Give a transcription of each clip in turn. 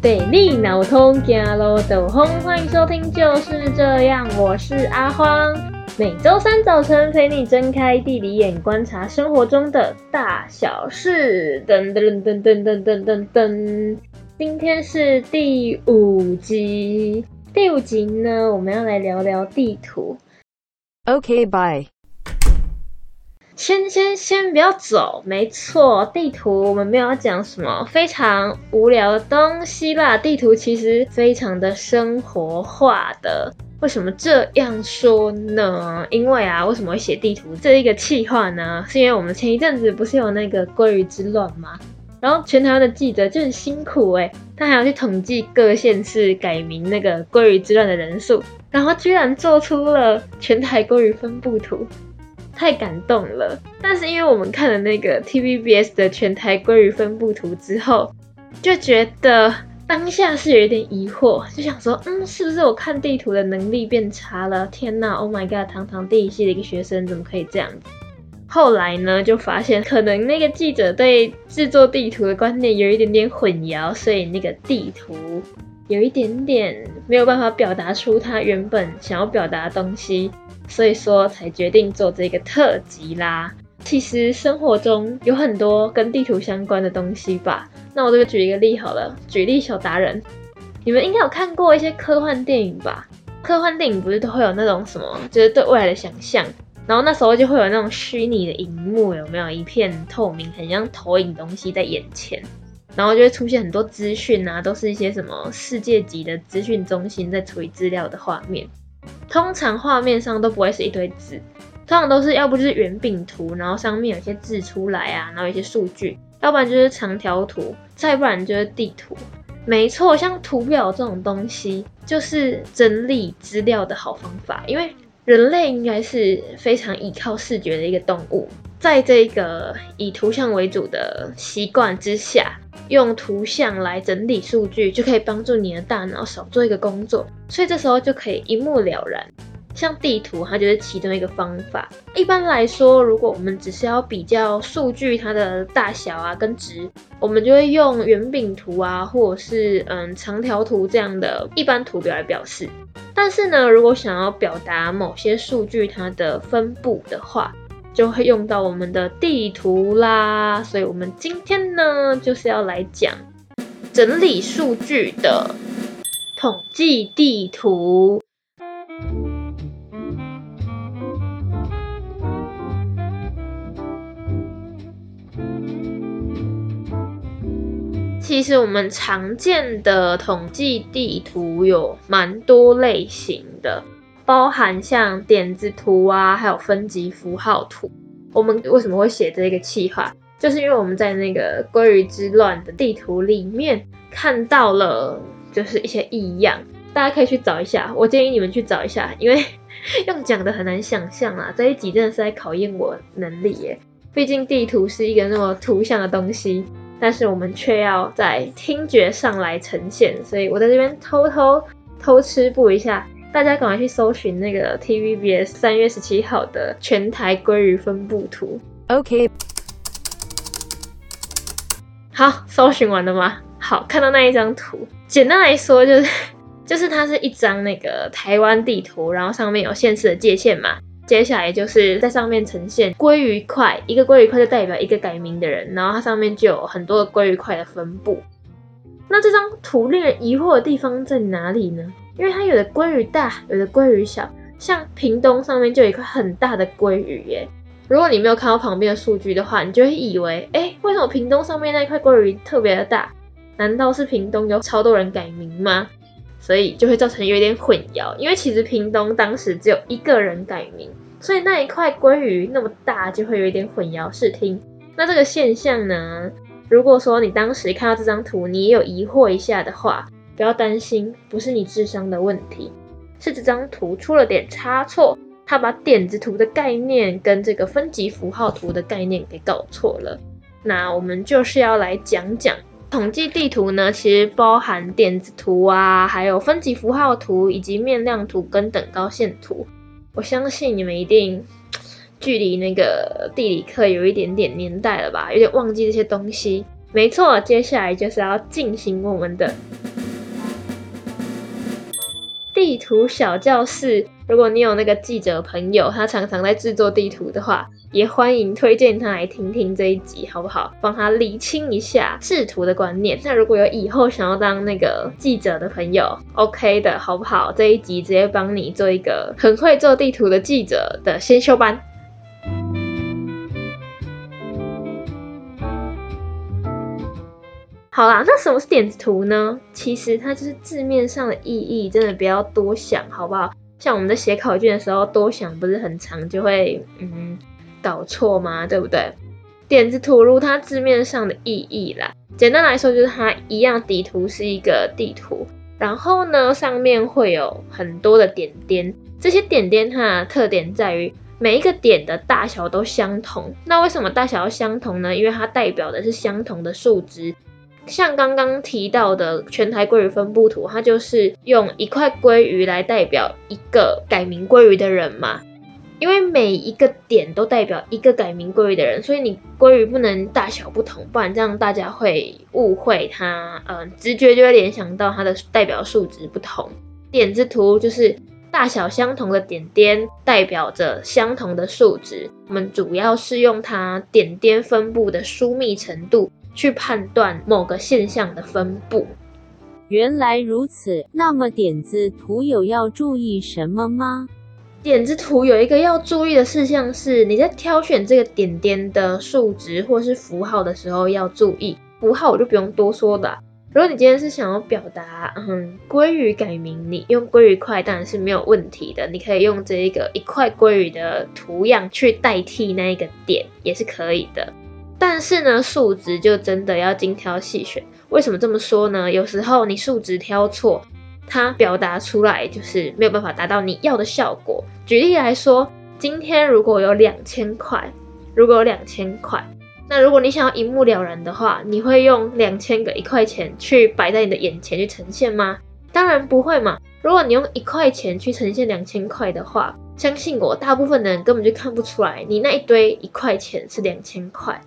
地理脑通行路斗风，欢迎收听就是这样，我是阿荒，每周三早晨陪你睁开地理眼，观察生活中的大小事。噔噔噔噔噔噔噔噔，今天是第五集，第五集呢，我们要来聊聊地图。OK，bye。先先先不要走，没错，地图我们没有要讲什么非常无聊的东西啦。地图其实非常的生活化的，为什么这样说呢？因为啊，为什么会写地图这一个企划呢？是因为我们前一阵子不是有那个鲑鱼之乱吗？然后全台湾的记者就很辛苦诶，他还要去统计各县市改名那个鲑鱼之乱的人数，然后居然做出了全台鲑鱼分布图。太感动了，但是因为我们看了那个 TVBS 的全台鲑鱼分布图之后，就觉得当下是有一点疑惑，就想说，嗯，是不是我看地图的能力变差了？天哪，Oh my god，堂堂地理系的一个学生怎么可以这样子？后来呢，就发现可能那个记者对制作地图的观念有一点点混淆，所以那个地图有一点点没有办法表达出他原本想要表达的东西。所以说才决定做这个特辑啦。其实生活中有很多跟地图相关的东西吧。那我这个举一个例好了，举例小达人，你们应该有看过一些科幻电影吧？科幻电影不是都会有那种什么，就是对未来的想象，然后那时候就会有那种虚拟的荧幕，有没有一片透明，很像投影东西在眼前，然后就会出现很多资讯啊，都是一些什么世界级的资讯中心在处理资料的画面。通常画面上都不会是一堆字，通常都是要不就是圆饼图，然后上面有些字出来啊，然后一些数据，要不然就是长条图，再不然就是地图。没错，像图表这种东西，就是整理资料的好方法，因为人类应该是非常依靠视觉的一个动物，在这个以图像为主的习惯之下。用图像来整理数据，就可以帮助你的大脑少做一个工作，所以这时候就可以一目了然。像地图，它就是其中一个方法。一般来说，如果我们只是要比较数据它的大小啊跟值，我们就会用圆饼图啊，或者是嗯长条图这样的一般图表来表示。但是呢，如果想要表达某些数据它的分布的话，就会用到我们的地图啦，所以我们今天呢，就是要来讲整理数据的统计地图。其实我们常见的统计地图有蛮多类型的。包含像点子图啊，还有分级符号图。我们为什么会写这个企划？就是因为我们在那个鲑鱼之乱的地图里面看到了，就是一些异样。大家可以去找一下，我建议你们去找一下，因为用讲的很难想象啊。这一集真的是在考验我能力耶。毕竟地图是一个那么图像的东西，但是我们却要在听觉上来呈现，所以我在这边偷偷偷吃步一下。大家赶快去搜寻那个 TVBS 三月十七号的全台鲑鱼分布图。OK，好，搜寻完了吗？好，看到那一张图，简单来说就是，就是它是一张那个台湾地图，然后上面有县市的界限嘛。接下来就是在上面呈现鲑鱼块，一个鲑鱼块就代表一个改名的人，然后它上面就有很多的鲑鱼块的分布。那这张图令人疑惑的地方在哪里呢？因为它有的鲑鱼大，有的鲑鱼小，像屏东上面就有一块很大的鲑鱼耶。如果你没有看到旁边的数据的话，你就会以为，哎，为什么屏东上面那一块鲑鱼特别的大？难道是屏东有超多人改名吗？所以就会造成有点混淆。因为其实屏东当时只有一个人改名，所以那一块鲑鱼那么大，就会有一点混淆视听。那这个现象呢，如果说你当时看到这张图，你也有疑惑一下的话，不要担心，不是你智商的问题，是这张图出了点差错，他把点子图的概念跟这个分级符号图的概念给搞错了。那我们就是要来讲讲统计地图呢，其实包含点子图啊，还有分级符号图以及面量图跟等高线图。我相信你们一定距离那个地理课有一点点年代了吧，有点忘记这些东西。没错，接下来就是要进行我们的地图小教室，如果你有那个记者朋友，他常常在制作地图的话，也欢迎推荐他来听听这一集，好不好？帮他理清一下制图的观念。那如果有以后想要当那个记者的朋友，OK 的，好不好？这一集直接帮你做一个很会做地图的记者的先修班。好啦，那什么是点子图呢？其实它就是字面上的意义，真的不要多想，好不好？像我们在写考卷的时候，多想不是很长就会嗯搞错吗？对不对？点子图如它字面上的意义啦，简单来说就是它一样，底图是一个地图，然后呢上面会有很多的点点，这些点点它的特点在于每一个点的大小都相同。那为什么大小要相同呢？因为它代表的是相同的数值。像刚刚提到的全台鲑鱼分布图，它就是用一块鲑鱼来代表一个改名鲑鱼的人嘛。因为每一个点都代表一个改名鲑鱼的人，所以你鲑鱼不能大小不同，不然这样大家会误会它，嗯、呃，直觉就会联想到它的代表数值不同。点字图就是大小相同的点点代表着相同的数值，我们主要是用它点点分布的疏密程度。去判断某个现象的分布。原来如此，那么点子图有要注意什么吗？点子图有一个要注意的事项是，你在挑选这个点点的数值或是符号的时候要注意。符号我就不用多说了。如果你今天是想要表达，嗯，鲑鱼改名，你用鲑鱼块当然是没有问题的。你可以用这一个一块鲑鱼的图样去代替那一个点，也是可以的。但是呢，数值就真的要精挑细选。为什么这么说呢？有时候你数值挑错，它表达出来就是没有办法达到你要的效果。举例来说，今天如果有两千块，如果有两千块，那如果你想要一目了然的话，你会用两千个一块钱去摆在你的眼前去呈现吗？当然不会嘛。如果你用一块钱去呈现两千块的话，相信我，大部分的人根本就看不出来，你那一堆一块钱是两千块。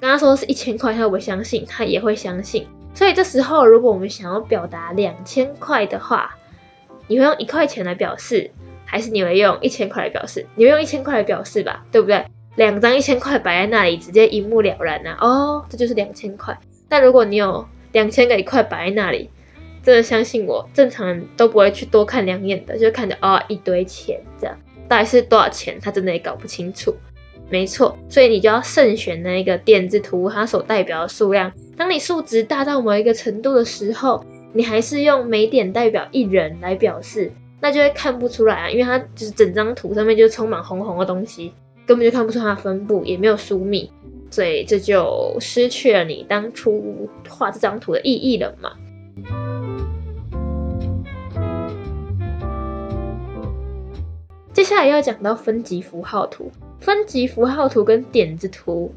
跟他说是一千块，他会不会相信？他也会相信。所以这时候，如果我们想要表达两千块的话，你会用一块钱来表示，还是你会用一千块来表示？你会用一千块来表示吧，对不对？两张一千块摆在那里，直接一目了然呐、啊。哦，这就是两千块。但如果你有两千个一块摆在那里，真的相信我，正常人都不会去多看两眼的，就看着哦一堆钱这样，到底是多少钱？他真的也搞不清楚。没错，所以你就要慎选那个点字图，它所代表的数量。当你数值大到某一个程度的时候，你还是用每点代表一人来表示，那就会看不出来啊，因为它就是整张图上面就充满红红的东西，根本就看不出它的分布，也没有疏密，所以这就失去了你当初画这张图的意义了嘛。接下来要讲到分级符号图。分级符号图跟点子图，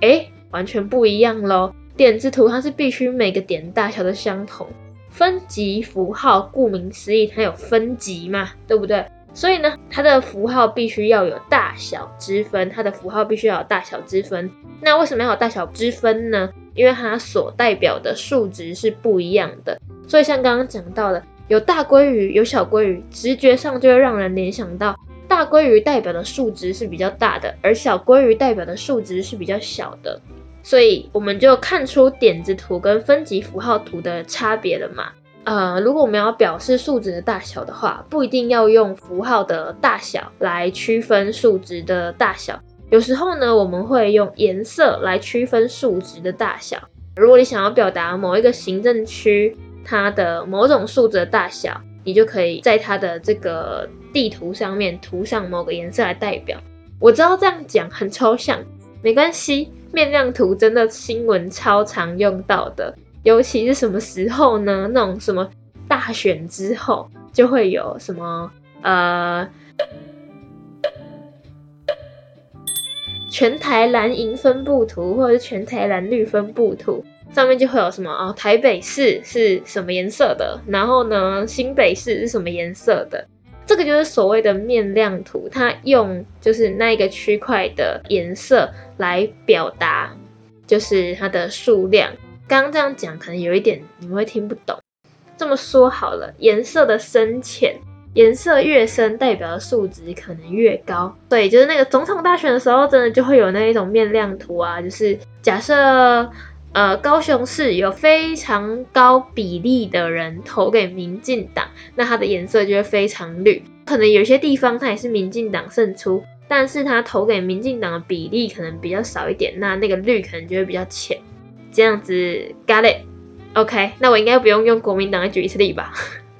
诶，完全不一样咯。点子图它是必须每个点大小都相同，分级符号顾名思义，它有分级嘛，对不对？所以呢，它的符号必须要有大小之分，它的符号必须要有大小之分。那为什么要有大小之分呢？因为它所代表的数值是不一样的。所以像刚刚讲到的，有大鲑鱼，有小鲑鱼，直觉上就会让人联想到。大鲑鱼代表的数值是比较大的，而小鲑鱼代表的数值是比较小的，所以我们就看出点子图跟分级符号图的差别了嘛。呃，如果我们要表示数值的大小的话，不一定要用符号的大小来区分数值的大小，有时候呢，我们会用颜色来区分数值的大小。如果你想要表达某一个行政区它的某种数值的大小，你就可以在它的这个地图上面涂上某个颜色来代表。我知道这样讲很抽象，没关系。面亮图真的新闻超常用到的，尤其是什么时候呢？那种什么大选之后就会有什么呃，全台蓝银分布图，或者是全台蓝绿分布图。上面就会有什么哦，台北市是什么颜色的？然后呢，新北市是什么颜色的？这个就是所谓的面亮图，它用就是那一个区块的颜色来表达，就是它的数量。刚刚这样讲可能有一点你们会听不懂，这么说好了，颜色的深浅，颜色越深，代表的数值可能越高。对，就是那个总统大选的时候，真的就会有那一种面亮图啊，就是假设。呃，高雄市有非常高比例的人投给民进党，那它的颜色就会非常绿。可能有些地方它也是民进党胜出，但是它投给民进党的比例可能比较少一点，那那个绿可能就会比较浅。这样子，got it？OK，那我应该不用用国民党来举一次例吧？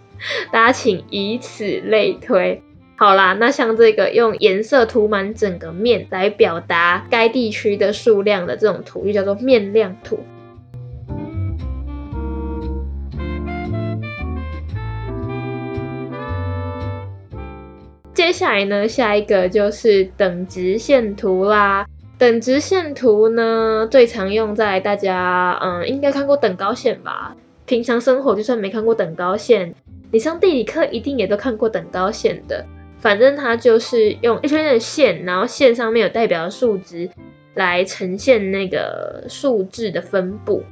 大家请以此类推。好啦，那像这个用颜色涂满整个面来表达该地区的数量的这种图，就叫做面量图。接下来呢，下一个就是等值线图啦。等值线图呢，最常用在大家嗯，应该看过等高线吧？平常生活就算没看过等高线，你上地理课一定也都看过等高线的。反正它就是用一圈的线，然后线上面有代表的数值来呈现那个数字的分布。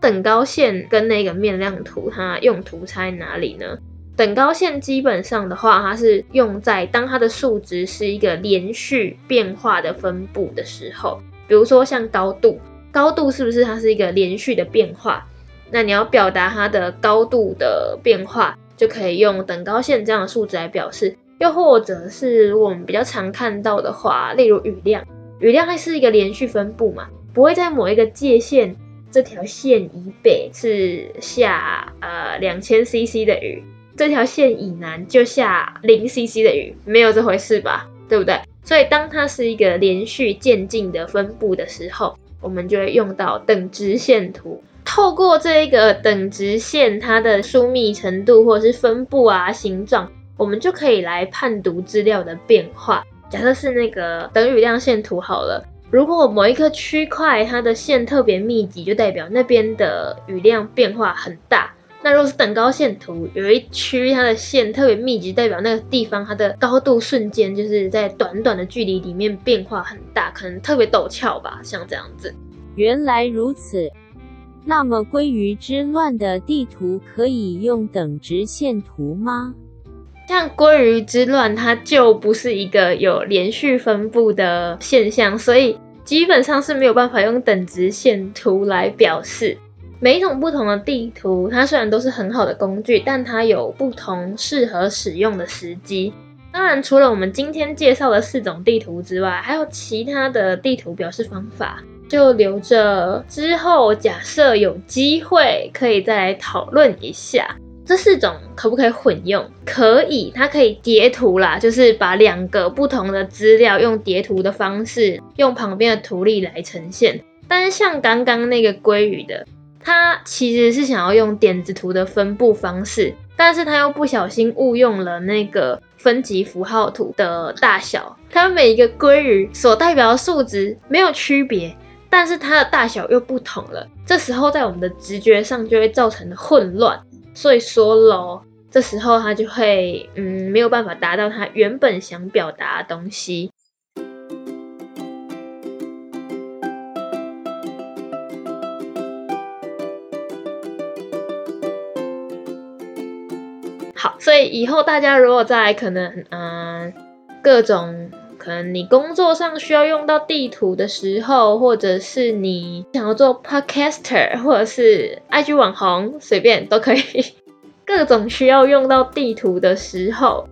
等高线跟那个面量图，它用途在哪里呢？等高线基本上的话，它是用在当它的数值是一个连续变化的分布的时候，比如说像高度，高度是不是它是一个连续的变化？那你要表达它的高度的变化，就可以用等高线这样的数值来表示。又或者是我们比较常看到的话，例如雨量，雨量还是一个连续分布嘛，不会在某一个界限这条线以北是下呃两千 CC 的雨，这条线以南就下零 CC 的雨，没有这回事吧？对不对？所以当它是一个连续渐进的分布的时候，我们就会用到等值线图，透过这一个等值线它的疏密程度或者是分布啊形状。我们就可以来判读资料的变化。假设是那个等雨量线图好了，如果某一个区块它的线特别密集，就代表那边的雨量变化很大。那如果是等高线图，有一区它的线特别密集，代表那个地方它的高度瞬间就是在短短的距离里面变化很大，可能特别陡峭吧，像这样子。原来如此。那么鲑鱼之乱的地图可以用等值线图吗？像鲑鱼之乱，它就不是一个有连续分布的现象，所以基本上是没有办法用等值线图来表示。每一种不同的地图，它虽然都是很好的工具，但它有不同适合使用的时机。当然，除了我们今天介绍的四种地图之外，还有其他的地图表示方法，就留着之后假设有机会可以再来讨论一下。这四种可不可以混用？可以，它可以叠图啦，就是把两个不同的资料用叠图的方式，用旁边的图例来呈现。但是像刚刚那个鲑鱼的，它其实是想要用点子图的分布方式，但是它又不小心误用了那个分级符号图的大小，它每一个鲑鱼所代表的数值没有区别，但是它的大小又不同了。这时候在我们的直觉上就会造成混乱。所以说喽，这时候他就会嗯没有办法达到他原本想表达的东西。好，所以以后大家如果在可能嗯各种你工作上需要用到地图的时候，或者是你想要做 podcaster，或者是 IG 网红，随便都可以。各种需要用到地图的时候，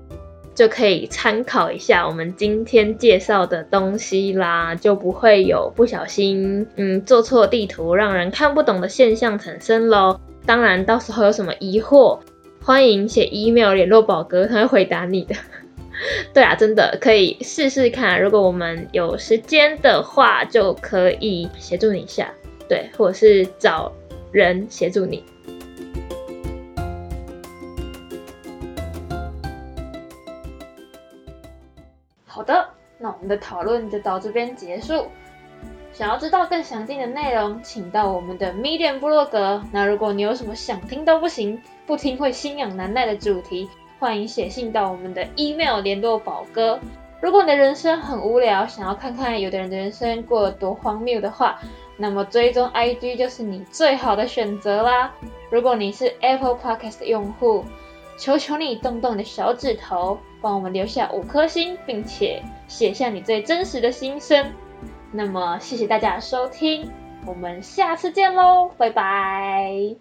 就可以参考一下我们今天介绍的东西啦，就不会有不小心嗯做错地图，让人看不懂的现象产生喽。当然，到时候有什么疑惑，欢迎写 email 联络宝哥，他会回答你的。对啊，真的可以试试看。如果我们有时间的话，就可以协助你一下，对，或者是找人协助你。好的，那我们的讨论就到这边结束。想要知道更详尽的内容，请到我们的 Medium 部落格。那如果你有什么想听都不行、不听会心痒难耐的主题，欢迎写信到我们的 email 联络宝哥。如果你的人生很无聊，想要看看有的人的人生过得多荒谬的话，那么追踪 IG 就是你最好的选择啦。如果你是 Apple Podcast 的用户，求求你动动你的小指头，帮我们留下五颗星，并且写下你最真实的心声。那么，谢谢大家的收听，我们下次见喽，拜拜。